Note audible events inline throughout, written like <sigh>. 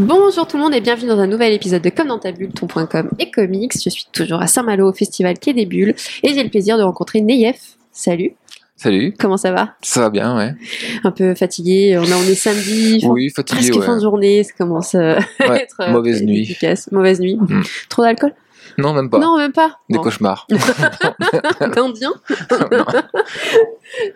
Bonjour tout le monde et bienvenue dans un nouvel épisode de Comme dans ta bulle, ton.com et comics. Je suis toujours à Saint-Malo au festival Quai des Bulles et j'ai le plaisir de rencontrer Neyef. Salut, Salut, comment ça va? Ça va bien, ouais. Un peu fatigué, on, a- on est samedi, Oui, fatigué, presque ouais. fin de journée, ça commence euh, <laughs> à Ouais, être euh, mauvaise nuit. efficace. Mauvaise nuit. Mm. Trop d'alcool? Non, même pas. Non, même pas. Des Bon. cauchemars. <laughs> D'Indien. Non. <laughs>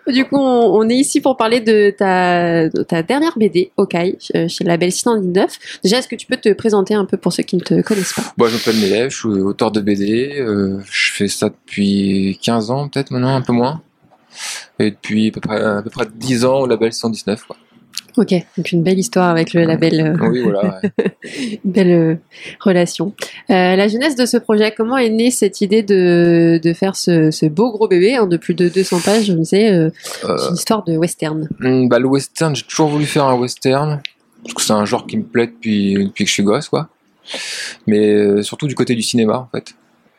Du coup, on, on est ici pour parler de ta, de ta dernière BD, Okai, euh, chez le label 619. Déjà, est-ce que tu peux te présenter un peu pour ceux qui ne te connaissent pas? Bon, je m'appelle Mélève, je suis auteur de BD. euh, je fais ça depuis 15 ans, peut-être maintenant, un peu moins. Et depuis à peu près, à peu près 10 ans au label 119. Quoi. Ok, donc une belle histoire avec le label, euh, Oui, voilà. ouais. une <laughs> belle euh, relation. Euh, la jeunesse de ce projet, comment est née cette idée de, de faire ce, ce beau gros bébé hein, de plus de 200 pages Je me disais, euh, Euh, c'est une histoire de western. hum, bah, le western, j'ai toujours voulu faire un western. Parce que c'est un genre qui me plaît depuis, depuis que je suis gosse, quoi. Mais surtout du côté du cinéma, en fait.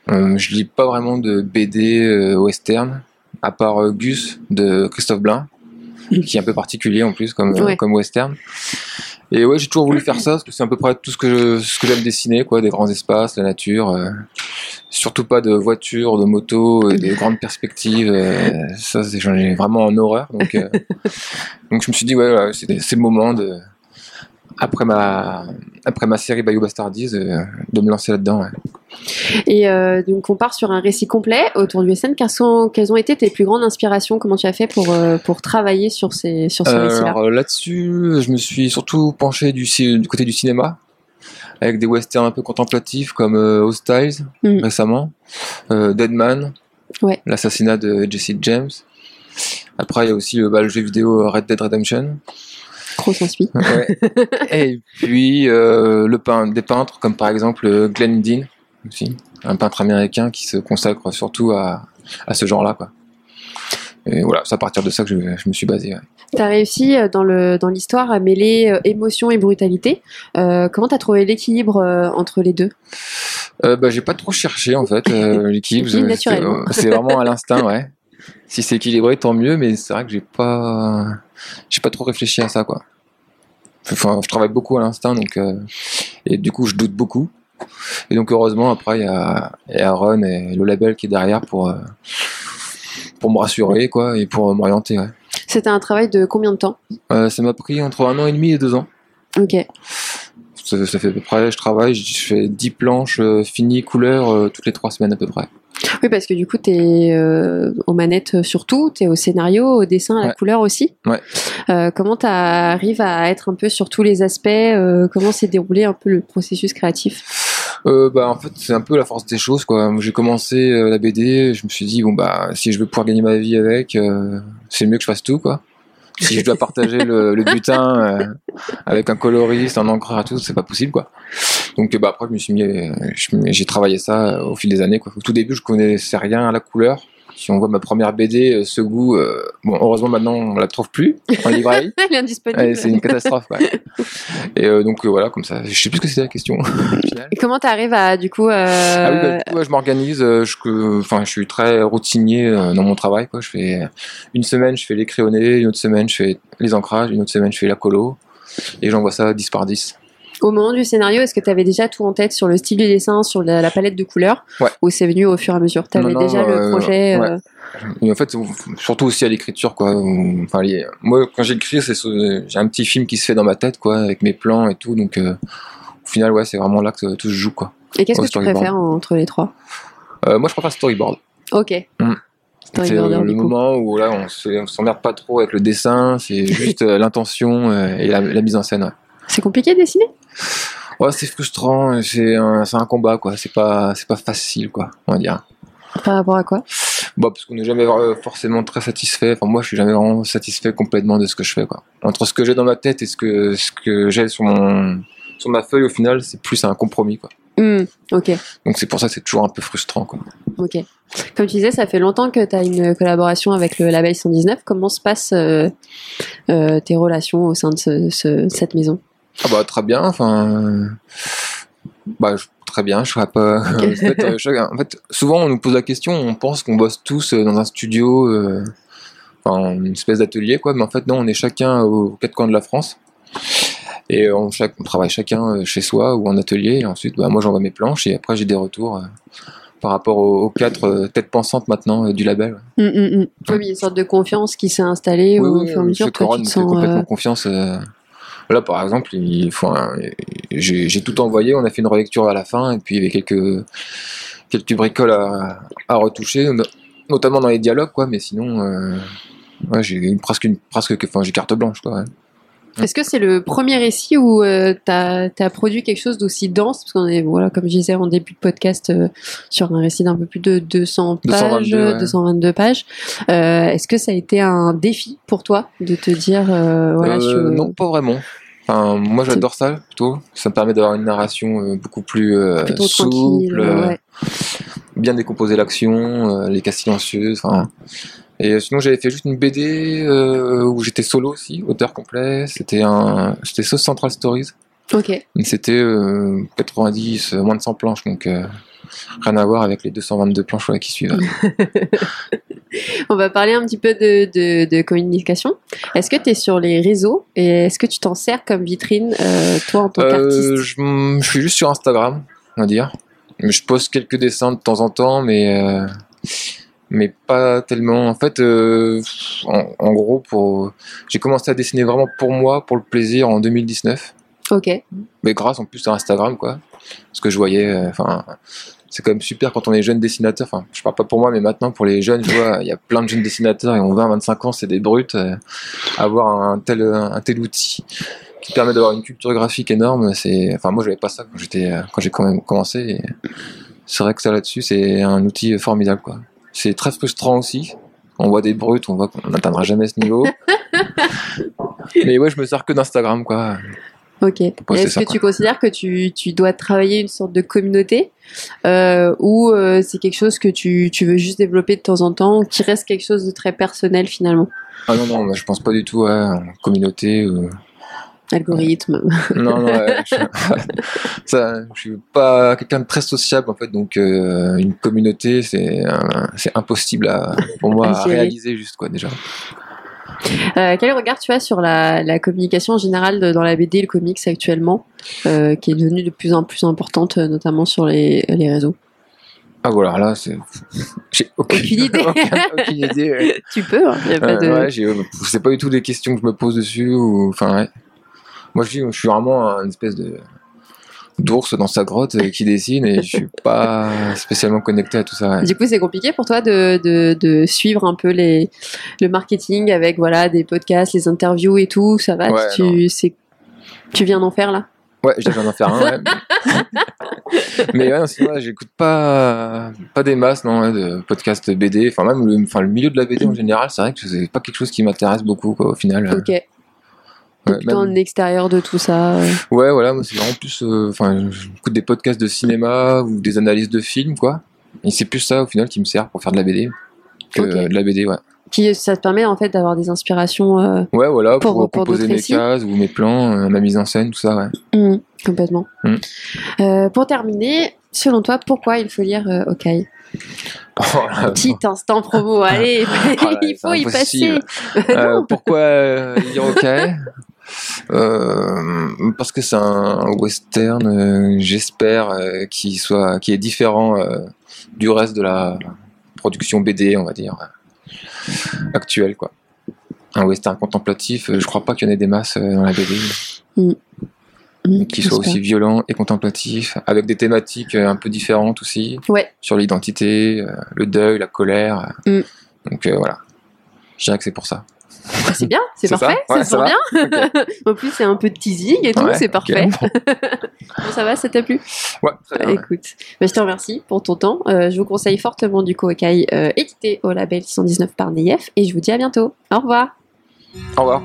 Je lis pas vraiment de BD western, à part Gus de Christophe Blain, qui est un peu particulier en plus comme, euh, Ouais. comme western. Et ouais, j'ai toujours voulu faire ça, parce que c'est à peu près tout ce que je- ce que j'aime dessiner, quoi, des grands espaces, la nature. euh, surtout pas de voitures, de motos, et des grandes perspectives. euh, ça, j'en ai vraiment en horreur. Donc, euh, <laughs> donc je me suis dit, ouais, c'est le moment de, après ma, après ma série Bayou Bastardies, euh, de me lancer là-dedans. ouais. Et euh, donc on part sur un récit complet autour du western. Quelles, sont, quelles ont été tes plus grandes inspirations? Comment tu as fait pour, euh, pour travailler sur, ces, sur ce récit-là? Là-dessus, je me suis surtout penché du, côté du cinéma, avec des westerns un peu contemplatifs comme Hostiles Mhm. récemment, Deadman, Ouais. l'assassinat de Jesse James. Après, il y a aussi euh, bah, le jeu vidéo Red Dead Redemption. Grosse inspi. Ouais. <laughs> Et puis euh, le pein- des peintres comme par exemple euh, Glenn Dean, aussi, un peintre américain qui se consacre surtout à, à ce genre-là. Quoi. Et voilà, c'est à partir de ça que je, je me suis basé. ouais. Tu as réussi euh, dans le dans l'histoire à mêler euh, émotion et brutalité. Euh, comment tu as trouvé l'équilibre euh, entre les deux? Euh, bah, j'ai pas trop cherché en fait euh, <laughs> l'équilibre. Naturellement. C'est vraiment à <laughs> l'instinct, ouais. Si c'est équilibré, tant mieux, mais c'est vrai que j'ai pas, j'ai pas trop réfléchi à ça, quoi. Enfin, je travaille beaucoup à l'instinct, donc euh, et du coup, je doute beaucoup. Et donc, heureusement, après, il y a, il y a Aaron et le label qui est derrière pour euh, pour me rassurer, quoi, et pour m'orienter. Ouais. C'était un travail de combien de temps? Euh, ça m'a pris entre un an et demi et deux ans. Ok. Ça, ça fait à peu près, je travaille, je fais 10 planches euh, finies, couleurs, euh, toutes les trois semaines à peu près. Oui, parce que du coup, tu es aux manettes surtout, tu es au scénario, au dessin, à la couleur aussi. Ouais. Euh, comment tu arrives à être un peu sur tous les aspects euh, Comment s'est déroulé un peu le processus créatif? Euh, bah, en fait, c'est un peu la force des choses, quoi. J'ai commencé euh, la BD, je me suis dit, bon, bah, si je veux pouvoir gagner ma vie avec, euh, c'est mieux que je fasse tout, quoi. Si je dois partager le, le butin euh, avec un coloriste, un encreur et tout, c'est pas possible, quoi. Donc, bah, après, je me suis mis, euh, j'ai travaillé ça euh, au fil des années, quoi. Au tout début, je connaissais rien à la couleur. Si on voit ma première BD, euh, ce goût, euh, bon, heureusement, maintenant, on la trouve plus en librairie. <laughs> Elle est indisponible. C'est une catastrophe, ouais. Et euh, donc, euh, voilà, comme ça. Je sais plus ce que c'était la question. <laughs> Et comment tu arrives à, du coup, euh, Ah oui, bah, du coup, ouais, je m'organise. je, enfin, je suis très routinier dans mon travail. Quoi. Je fais une semaine, je fais les crayonnés, une autre semaine, je fais les ancrages, une autre semaine, je fais la colo, et j'envoie ça 10 par 10. Au moment du scénario, est-ce que tu avais déjà tout en tête sur le style du dessin, sur la, la palette de couleurs Ouais. Ou c'est venu au fur et à mesure Tu avais Non, déjà le euh, projet ouais. euh, en fait, surtout aussi à l'écriture, quoi. Enfin, les- moi, quand j'écris, c'est ce- j'ai un petit film qui se fait dans ma tête, quoi, avec mes plans et tout. Donc, euh, au final, ouais, c'est vraiment là que tout se joue, quoi. Et qu'est-ce que tu préfères entre les trois moi, je préfère storyboard. Ok. Mm. C'est le coup. moment où là, on se- on s'emmerde pas trop avec le dessin, c'est juste <laughs> l'intention et la, la mise en scène. Ouais. C'est compliqué de dessiner? Ouais, c'est frustrant, c'est un, combat, quoi. C'est pas, c'est pas facile, quoi, on va dire. Par rapport à quoi? Bah, parce qu'on n'est jamais euh, forcément très satisfait. Enfin, moi, je suis jamais vraiment satisfait complètement de ce que je fais, quoi. Entre ce que j'ai dans ma tête et ce que, ce que j'ai sur mon, sur ma feuille, au final, c'est plus un compromis, quoi. Hmm, Ok, Donc, c'est pour ça que c'est toujours un peu frustrant, quoi. ok. Comme tu disais, ça fait longtemps que tu as une collaboration avec le label 119. Comment se passent euh, euh, tes relations au sein de ce- ce- cette maison? Ah bah très bien, enfin bah je- très bien, je serais pas. <laughs> en, fait, euh, chaque- en fait, souvent on nous pose la question, on pense qu'on bosse tous euh, dans un studio, euh, enfin une espèce d'atelier quoi, mais en fait non, on est chacun aux quatre coins de la France. Et on, chaque, on travaille chacun euh, chez soi ou en atelier. Et ensuite, bah, moi j'envoie mes planches et après j'ai des retours euh, par rapport aux, aux quatre euh, têtes pensantes maintenant euh, du label. Mm, mm, mm. Oui, il y a une sorte de confiance qui s'est installée Oui, au oui, fur et à mesure. te sens. complètement euh, confiance. Là, par exemple, j'ai tout envoyé, on a fait une relecture à la fin, et puis il y avait quelques, quelques bricoles à, retoucher, no- notamment dans les dialogues, quoi, mais sinon, euh, j'ai presque, presque, enfin, carte blanche, quoi. Est-ce que c'est le premier récit où euh, tu as, produit quelque chose d'aussi dense? Parce qu'on est, voilà, comme je disais en début de podcast, euh, sur un récit d'un peu plus de 200 pages, 222, ouais. 222 pages. Euh, Est-ce que ça a été un défi pour toi de te dire, euh, voilà, je- Non, pas vraiment. Enfin, moi, j'adore ça, plutôt. Ça me permet d'avoir une narration beaucoup plus souple, ouais. bien décomposer l'action, les cas silencieux, enfin. Et euh, sinon, j'avais fait juste une BD euh, où j'étais solo aussi, auteur complet. C'était un, c'était Sauce Central Stories. Ok. C'était euh, 90, euh, moins de 100 planches, donc euh, rien à voir avec les 222 planches ouais, qui suivent. <laughs> On va parler un petit peu de, de, de communication. Est-ce que tu es sur les réseaux et est-ce que tu t'en sers comme vitrine, toi, en tant qu'artiste je, je suis juste sur Instagram, on va dire. Je poste quelques dessins de temps en temps, mais mais pas tellement. En fait, euh, en, en gros, pour j'ai commencé à dessiner vraiment pour moi, pour le plaisir, en 2019. Ok. Mais grâce en plus à Instagram, quoi. Parce que je voyais, euh, enfin, c'est quand même super quand on est jeune dessinateur. Enfin, je parle pas pour moi, mais maintenant pour les jeunes, je vois, il y a plein de jeunes dessinateurs et ont 20, 25 ans, c'est des brutes. euh, avoir un tel, un tel outil qui permet d'avoir une culture graphique énorme, c'est, enfin, moi, j'avais pas ça quand j'étais, quand j'ai quand même commencé. C'est vrai que ça là-dessus, c'est un outil formidable, quoi. C'est très frustrant aussi. On voit des brutes, on voit qu'on n'atteindra jamais ce niveau. <laughs> mais ouais, je me sers que d'Instagram, quoi. Ok. Est-ce que quoi. tu considères que tu, tu dois travailler une sorte de communauté euh, ou euh, c'est quelque chose que tu, tu veux juste développer de temps en temps, qui reste quelque chose de très personnel finalement? Ah non, non, je pense pas du tout à communauté. ou- Algorithme. Non, non, ouais, je, ça, je suis pas quelqu'un de très sociable en fait, donc euh, une communauté, c'est c'est impossible à, pour moi À réaliser juste quoi déjà. Euh, quel regard tu as sur la, la communication en général de- dans la BD et le comics actuellement, euh, qui est devenue de plus en plus importante, notamment sur les, les réseaux? Ah voilà, là, c'est, j'ai aucune, Aucune idée. <laughs> aucune, aucune idée. ouais. Tu peux, hein, y a pas de... ouais, j'ai- c'est pas du tout des questions que je me pose dessus ou, enfin, ouais. Moi, je suis, je suis vraiment une espèce de d'ours dans sa grotte euh, qui dessine et je suis <laughs> pas spécialement connecté à tout ça. ouais. Du coup, c'est compliqué pour toi de, de, de suivre un peu les, le marketing avec voilà des podcasts, les interviews et tout. Ça va Ouais, tu, viens d'en faire là? Ouais, je viens d'en faire un, ouais. <laughs> Mais ouais, non, sinon, j'écoute pas, pas des masses, non, de podcasts BD. Enfin, même le, enfin, le milieu de la BD en général, c'est vrai que c'est pas quelque chose qui m'intéresse beaucoup, quoi, au final. Ok. Ouais, plutôt même- en extérieur de tout ça. euh. Ouais, voilà, moi, c'est vraiment plus, euh, enfin, j'écoute des podcasts de cinéma ou des analyses de films, quoi. Et c'est plus ça, au final, qui me sert pour faire de la BD que de la BD, ouais. Puis ça te permet en fait d'avoir des inspirations euh, Ouais, voilà, Pour- pour, pour composer mes cases ou mes plans, euh, ma mise en scène, tout ça, ouais. mm, complètement. Mm. Euh, pour terminer, selon toi, pourquoi il faut lire euh, Hawkeye Oh Petit instant promo, <laughs> allez, Oh là, <laughs> il faut y passer. Euh, pourquoi euh, dire OK Euh, Parce que c'est un western, euh, j'espère, qui soit, qui est différent du reste de la production BD, on va dire, actuelle, quoi. Un western contemplatif, je crois pas qu'il y en ait des masses dans la BD, Mm, qui soit aussi violent et contemplatif, avec des thématiques euh, un peu différentes aussi, Ouais. sur l'identité, euh, le deuil, la colère. Mm. Donc euh, voilà, je dirais que c'est pour ça. Ah, c'est bien, c'est ça parfait, Ouais, ça va bien. en <laughs> plus, c'est un peu de teasing et tout, Ouais, c'est parfait. <laughs> Bon, ça va, ça t'a plu? Ouais, très bien. Écoute, bah, je te remercie pour ton temps. Euh, je vous conseille fortement du euh, édité au label 619 par Neyef et je vous dis à bientôt. Au revoir. Au revoir.